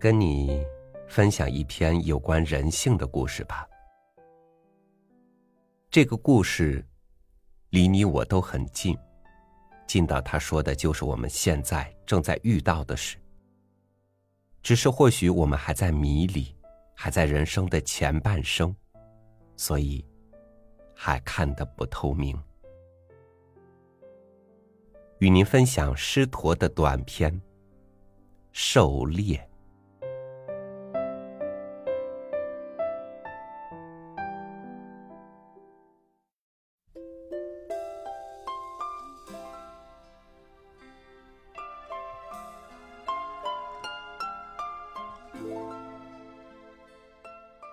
跟你分享一篇有关人性的故事吧。这个故事离你我都很近，近到他说的就是我们现在正在遇到的事。只是或许我们还在迷里，还在人生的前半生，所以还看得不透明。与您分享狮驼的短篇《狩猎》。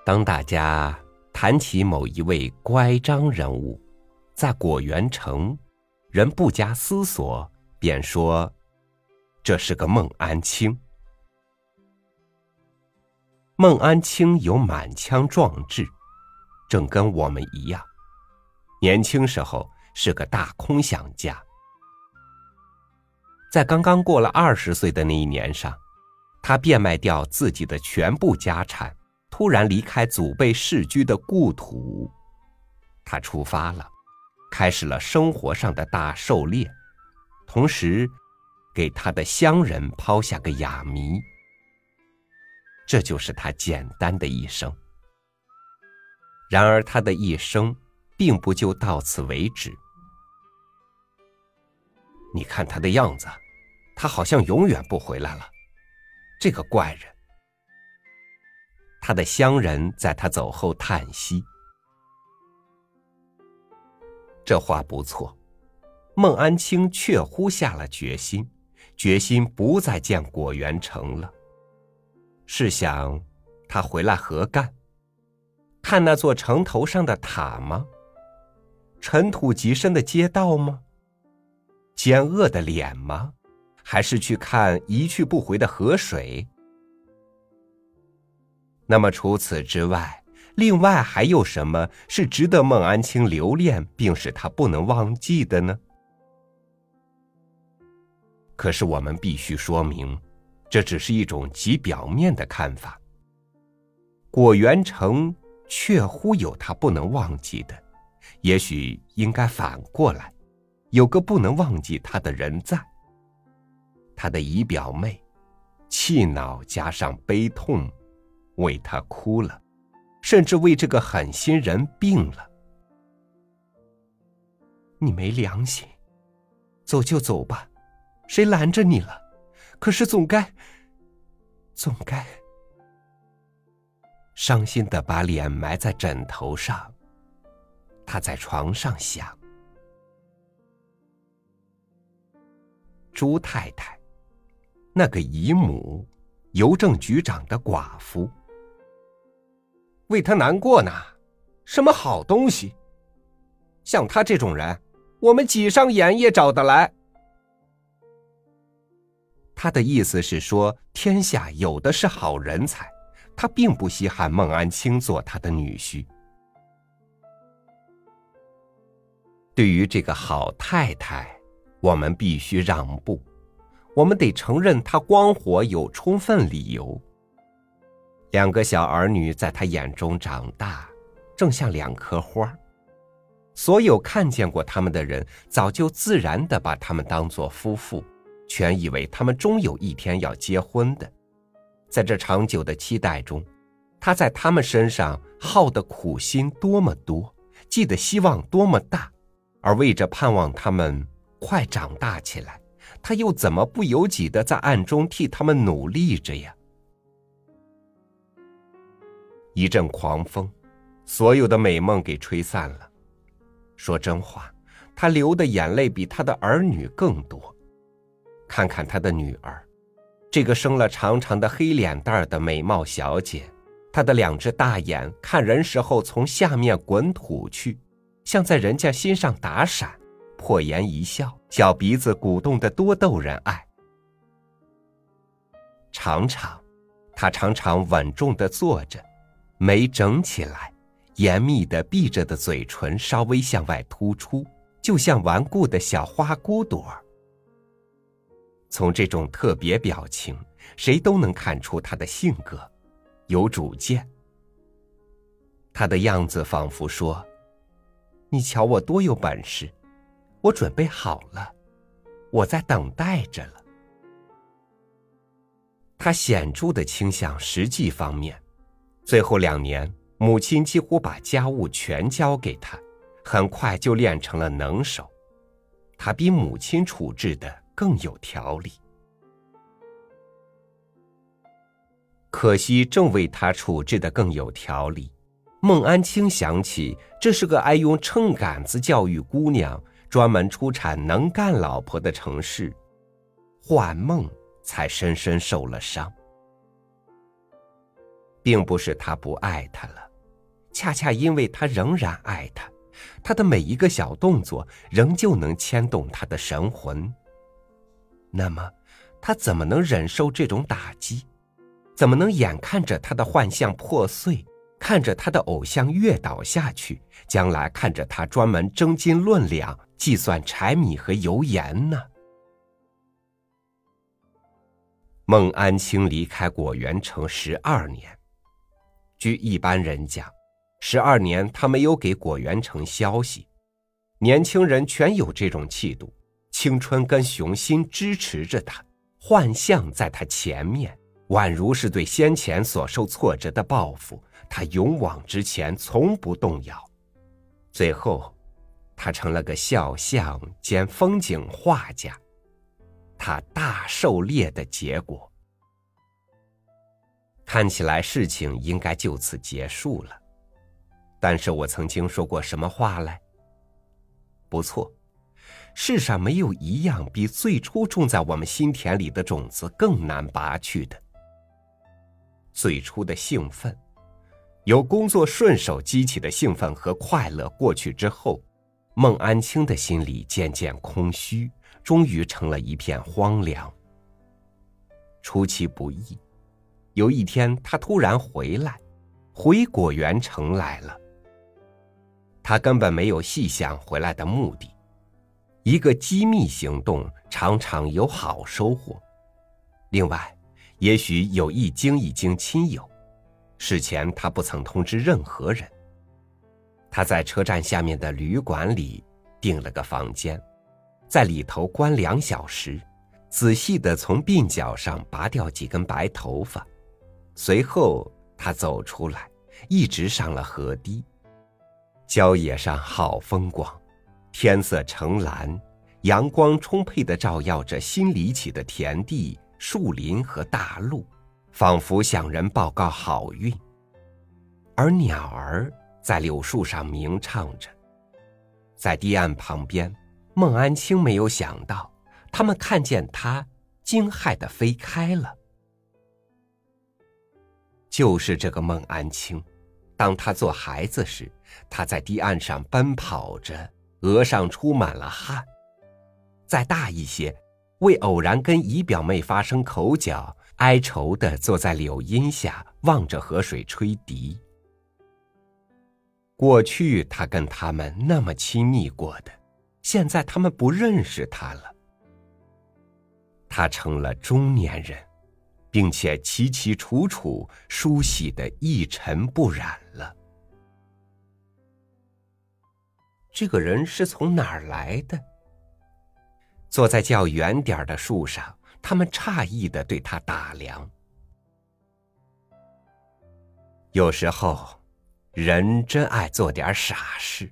当大家谈起某一位乖张人物，在果园城，人不加思索便说：“这是个孟安卿。”孟安卿有满腔壮志，正跟我们一样，年轻时候是个大空想家，在刚刚过了二十岁的那一年上，他变卖掉自己的全部家产。突然离开祖辈世居的故土，他出发了，开始了生活上的大狩猎，同时给他的乡人抛下个哑谜。这就是他简单的一生。然而他的一生并不就到此为止。你看他的样子，他好像永远不回来了。这个怪人。他的乡人在他走后叹息。这话不错，孟安卿确乎下了决心，决心不再见果园城了。试想，他回来何干？看那座城头上的塔吗？尘土极深的街道吗？奸恶的脸吗？还是去看一去不回的河水？那么除此之外，另外还有什么是值得孟安卿留恋并使他不能忘记的呢？可是我们必须说明，这只是一种极表面的看法。果园城确乎有他不能忘记的，也许应该反过来，有个不能忘记他的人在。他的姨表妹，气恼加上悲痛。为他哭了，甚至为这个狠心人病了。你没良心，走就走吧，谁拦着你了？可是总该，总该……伤心的把脸埋在枕头上，他在床上想：朱太太，那个姨母，邮政局长的寡妇。为他难过呢，什么好东西？像他这种人，我们挤上眼也找得来。他的意思是说，天下有的是好人才，他并不稀罕孟安卿做他的女婿。对于这个好太太，我们必须让步，我们得承认她光火有充分理由。两个小儿女在他眼中长大，正像两棵花。所有看见过他们的人，早就自然的把他们当作夫妇，全以为他们终有一天要结婚的。在这长久的期待中，他在他们身上耗的苦心多么多，寄的希望多么大，而为着盼望他们快长大起来，他又怎么不由己的在暗中替他们努力着呀？一阵狂风，所有的美梦给吹散了。说真话，他流的眼泪比他的儿女更多。看看他的女儿，这个生了长长的黑脸蛋儿的美貌小姐，她的两只大眼看人时候从下面滚土去，像在人家心上打闪，破颜一笑，小鼻子鼓动的多逗人爱。常常，她常常稳重的坐着。眉整起来，严密的闭着的嘴唇稍微向外突出，就像顽固的小花骨朵从这种特别表情，谁都能看出他的性格，有主见。他的样子仿佛说：“你瞧我多有本事，我准备好了，我在等待着了。”他显著的倾向实际方面，最后两年，母亲几乎把家务全交给他，很快就练成了能手。他比母亲处置的更有条理。可惜，正为他处置的更有条理，孟安清想起这是个爱用秤杆子教育姑娘、专门出产能干老婆的城市，幻梦。才深深受了伤，并不是他不爱他了，恰恰因为他仍然爱他，他的每一个小动作仍旧能牵动他的神魂。那么，他怎么能忍受这种打击？怎么能眼看着他的幻象破碎，看着他的偶像越倒下去，将来看着他专门争斤论两计算柴米和油盐呢？孟安清离开果园城十二年，据一般人讲，十二年他没有给果园城消息。年轻人全有这种气度，青春跟雄心支持着他，幻象在他前面，宛如是对先前所受挫折的报复。他勇往直前，从不动摇。最后，他成了个肖像兼风景画家。他大狩猎的结果，看起来事情应该就此结束了。但是我曾经说过什么话来？不错，世上没有一样比最初种在我们心田里的种子更难拔去的。最初的兴奋，由工作顺手激起的兴奋和快乐过去之后，孟安清的心里渐渐空虚。终于成了一片荒凉。出其不意，有一天他突然回来，回果园城来了。他根本没有细想回来的目的。一个机密行动常常有好收获。另外，也许有意惊一惊亲友。事前他不曾通知任何人。他在车站下面的旅馆里订了个房间。在里头关两小时，仔细的从鬓角上拔掉几根白头发，随后他走出来，一直上了河堤。郊野上好风光，天色橙蓝，阳光充沛的照耀着新犁起的田地、树林和大路，仿佛向人报告好运。而鸟儿在柳树上鸣唱着，在堤岸旁边。孟安清没有想到，他们看见他，惊骇的飞开了。就是这个孟安清，当他做孩子时，他在堤岸上奔跑着，额上出满了汗；再大一些，为偶然跟姨表妹发生口角，哀愁的坐在柳荫下，望着河水吹笛。过去他跟他们那么亲密过的。现在他们不认识他了，他成了中年人，并且齐齐楚楚、梳洗的一尘不染了。这个人是从哪儿来的？坐在较远点的树上，他们诧异的对他打量。有时候，人真爱做点傻事。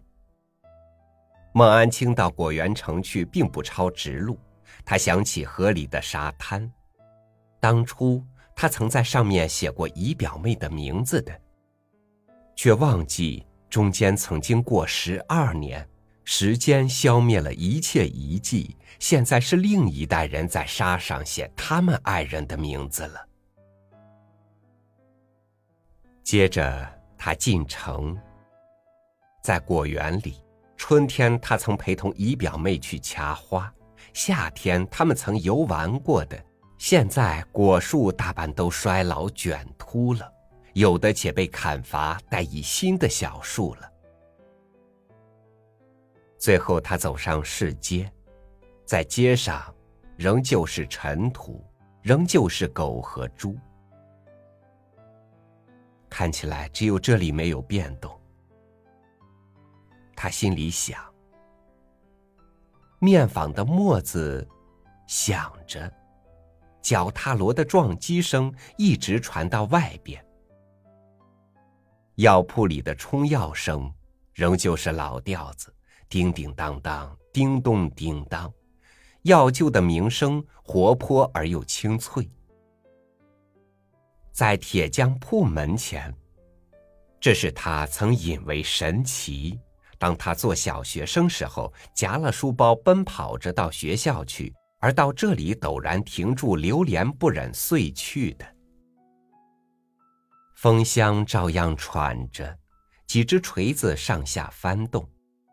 孟安清到果园城去，并不抄直路。他想起河里的沙滩，当初他曾在上面写过姨表妹的名字的，却忘记中间曾经过十二年，时间消灭了一切遗迹。现在是另一代人在沙上写他们爱人的名字了。接着他进城，在果园里。春天，他曾陪同姨表妹去掐花；夏天，他们曾游玩过的。现在，果树大半都衰老卷秃了，有的且被砍伐，带以新的小树了。最后，他走上市街，在街上，仍旧是尘土，仍旧是狗和猪。看起来只有这里没有变动。他心里想：面坊的磨子响着，脚踏锣的撞击声一直传到外边。药铺里的冲药声仍旧是老调子，叮叮当当，叮咚叮当，药臼的鸣声活泼而又清脆。在铁匠铺门前，这是他曾引为神奇。当他做小学生时候，夹了书包奔跑着到学校去，而到这里陡然停住，流连不忍遂去的。风箱照样喘着，几只锤子上下翻动，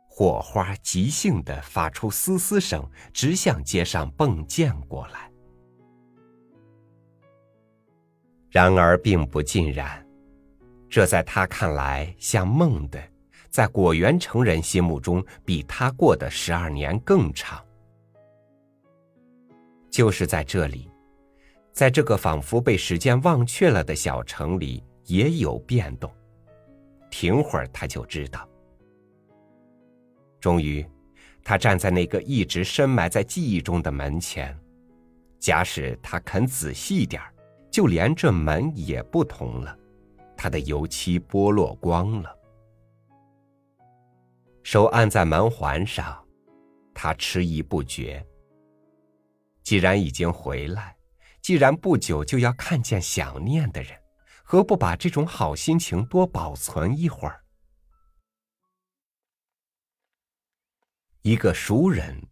火花即兴的发出嘶嘶声，直向街上迸溅过来。然而并不尽然，这在他看来像梦的，在果园城人心目中，比他过的十二年更长。就是在这里，在这个仿佛被时间忘却了的小城里。也有变动，停会儿他就知道。终于，他站在那个一直深埋在记忆中的门前。假使他肯仔细点儿，就连这门也不同了，它的油漆剥落光了。手按在门环上，他迟疑不决。既然已经回来，既然不久就要看见想念的人。何不把这种好心情多保存一会儿？一个熟人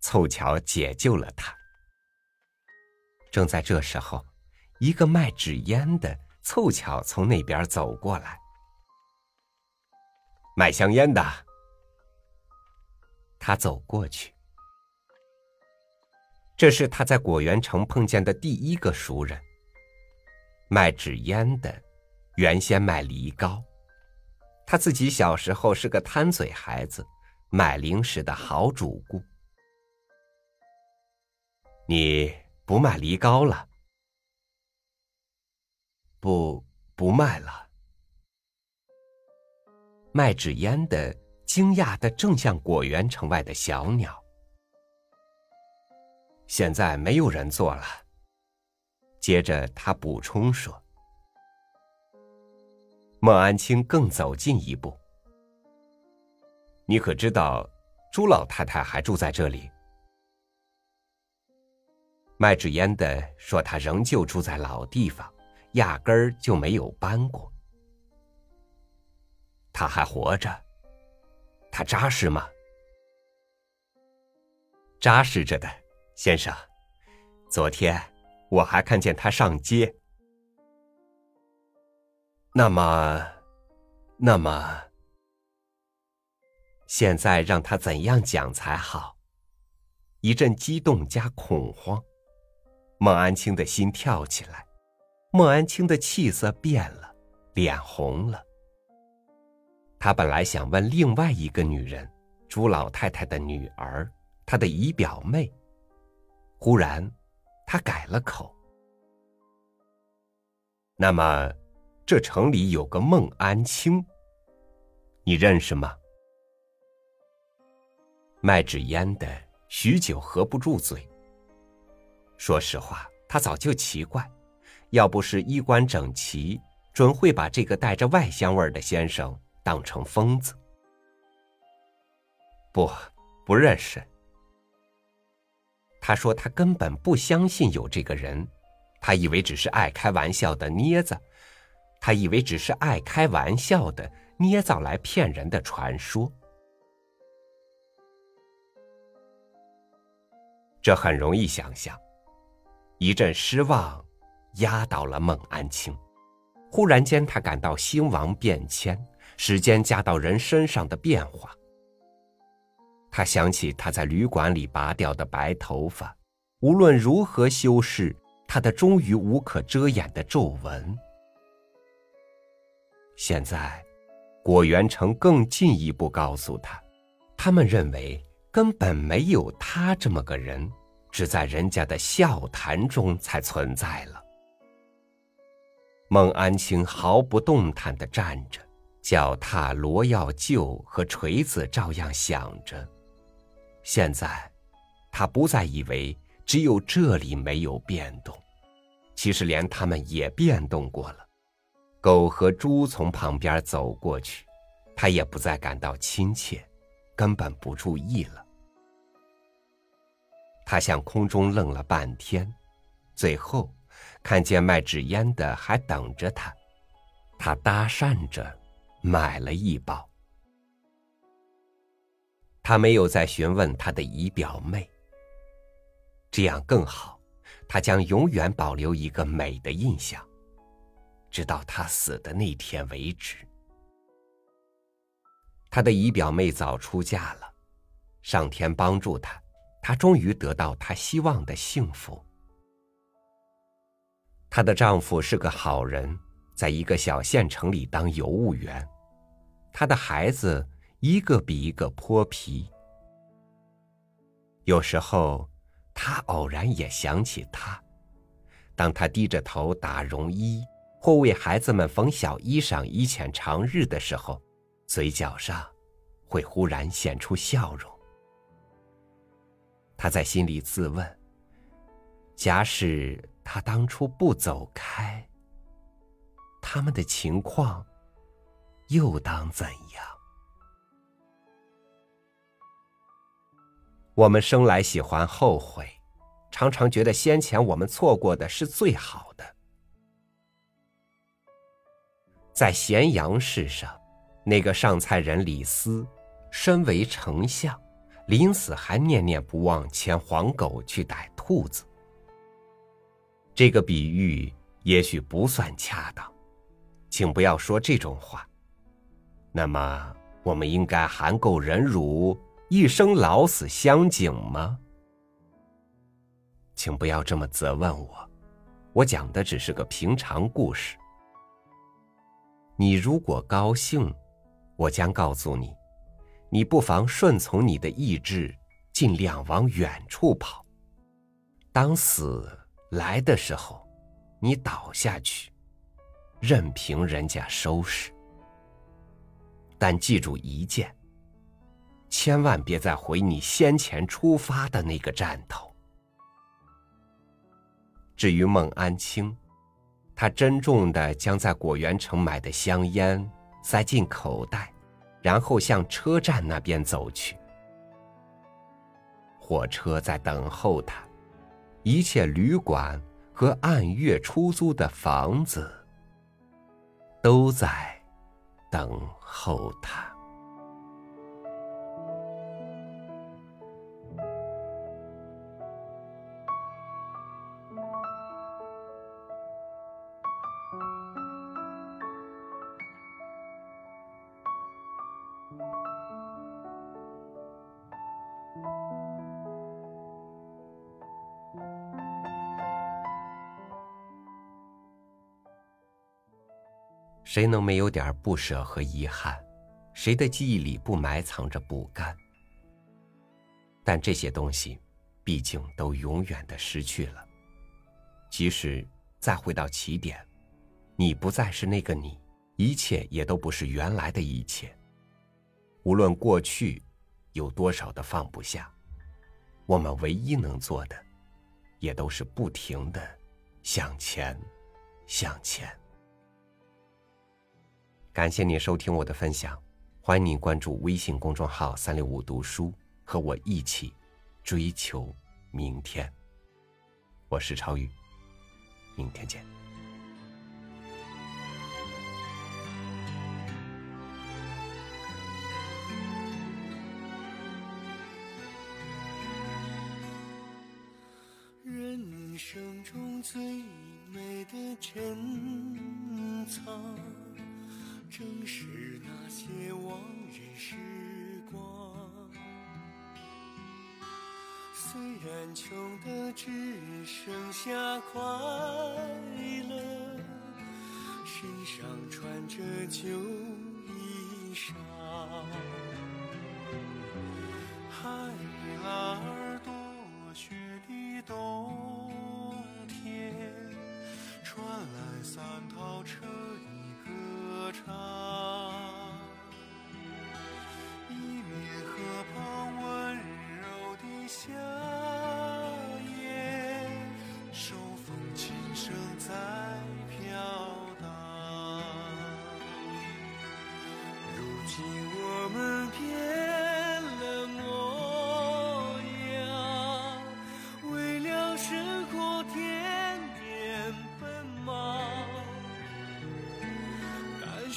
凑巧解救了他。正在这时候，一个卖纸烟的凑巧从那边走过来。卖香烟的，他走过去。这是他在果园城碰见的第一个熟人。卖纸烟的，原先卖梨膏。他自己小时候是个贪嘴孩子，买零食的好主顾。你不卖梨膏了？不，不卖了。卖纸烟的惊讶的正像果园城外的小鸟。现在没有人做了。接着，他补充说：“孟安清更走近一步，你可知道朱老太太还住在这里？”卖纸烟的说：“他仍旧住在老地方，压根儿就没有搬过。他还活着，他扎实吗？扎实着的，先生。昨天。”我还看见他上街。那么，那么，现在让他怎样讲才好？一阵激动加恐慌，孟安青的心跳起来，孟安青的气色变了，脸红了。他本来想问另外一个女人，朱老太太的女儿，她的姨表妹，忽然。他改了口。那么，这城里有个孟安清，你认识吗？卖纸烟的许久合不住嘴。说实话，他早就奇怪，要不是衣冠整齐，准会把这个带着外香味的先生当成疯子。不，不认识。他说：“他根本不相信有这个人，他以为只是爱开玩笑的捏子，他以为只是爱开玩笑的捏造来骗人的传说。这很容易想象。一阵失望压倒了孟安清，忽然间他感到兴亡变迁，时间加到人身上的变化。”他想起他在旅馆里拔掉的白头发，无论如何修饰，他的终于无可遮掩的皱纹。现在，果园城更进一步告诉他，他们认为根本没有他这么个人，只在人家的笑谈中才存在了。孟安清毫不动弹的站着，脚踏罗药臼和锤子照样响着。现在，他不再以为只有这里没有变动，其实连他们也变动过了。狗和猪从旁边走过去，他也不再感到亲切，根本不注意了。他向空中愣了半天，最后看见卖纸烟的还等着他，他搭讪着买了一包。他没有再询问他的姨表妹，这样更好，他将永远保留一个美的印象，直到他死的那天为止。他的姨表妹早出嫁了，上天帮助他。她终于得到她希望的幸福。她的丈夫是个好人，在一个小县城里当邮务员。她的孩子一个比一个泼皮。有时候，他偶然也想起他，当他低着头打绒衣或为孩子们缝小衣裳以遣长日的时候，嘴角上会忽然显出笑容。他在心里自问：假使他当初不走开，他们的情况又当怎样？我们生来喜欢后悔，常常觉得先前我们错过的是最好的。在咸阳市上，那个上菜人李斯，身为丞相。临死还念念不忘牵黄狗去逮兔子。这个比喻也许不算恰当，请不要说这种话。那么，我们应该含垢忍辱，一生老死相景吗？请不要这么责问我，我讲的只是个平常故事。你如果高兴，我将告诉你。你不妨顺从你的意志，尽量往远处跑。当死来的时候，你倒下去，任凭人家收拾。但记住一件：千万别再回你先前出发的那个站头。至于孟安清，他珍重的将在果园城买的香烟塞进口袋。然后向车站那边走去。火车在等候他，一切旅馆和按月出租的房子都在等候他。谁能没有点不舍和遗憾？谁的记忆里不埋藏着不甘？但这些东西，毕竟都永远的失去了。即使再回到起点，你不再是那个你，一切也都不是原来的一切。无论过去有多少的放不下，我们唯一能做的，也都是不停的向前，向前。感谢你收听我的分享，欢迎您关注微信公众号“三六五读书”，和我一起追求明天。我是超宇，明天见。人生中最美的珍藏。正是那些往日时光，虽然穷的只剩下快乐，身上穿着旧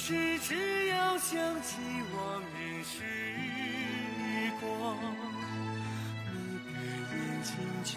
是只要想起往日时光，你的眼睛就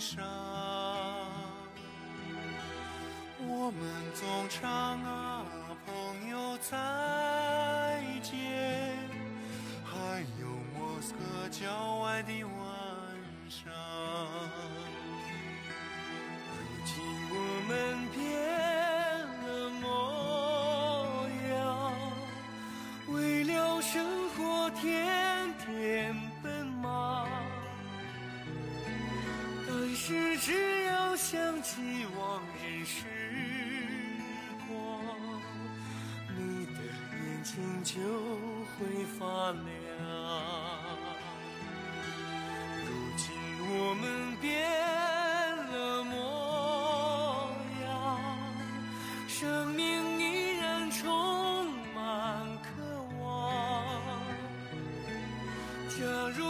上。我们总唱啊，朋友再见，还有莫斯科郊外的晚上。如今我们起往日时光，你的眼睛就会发亮。如今我们变了模样，生命依然充满渴望。假如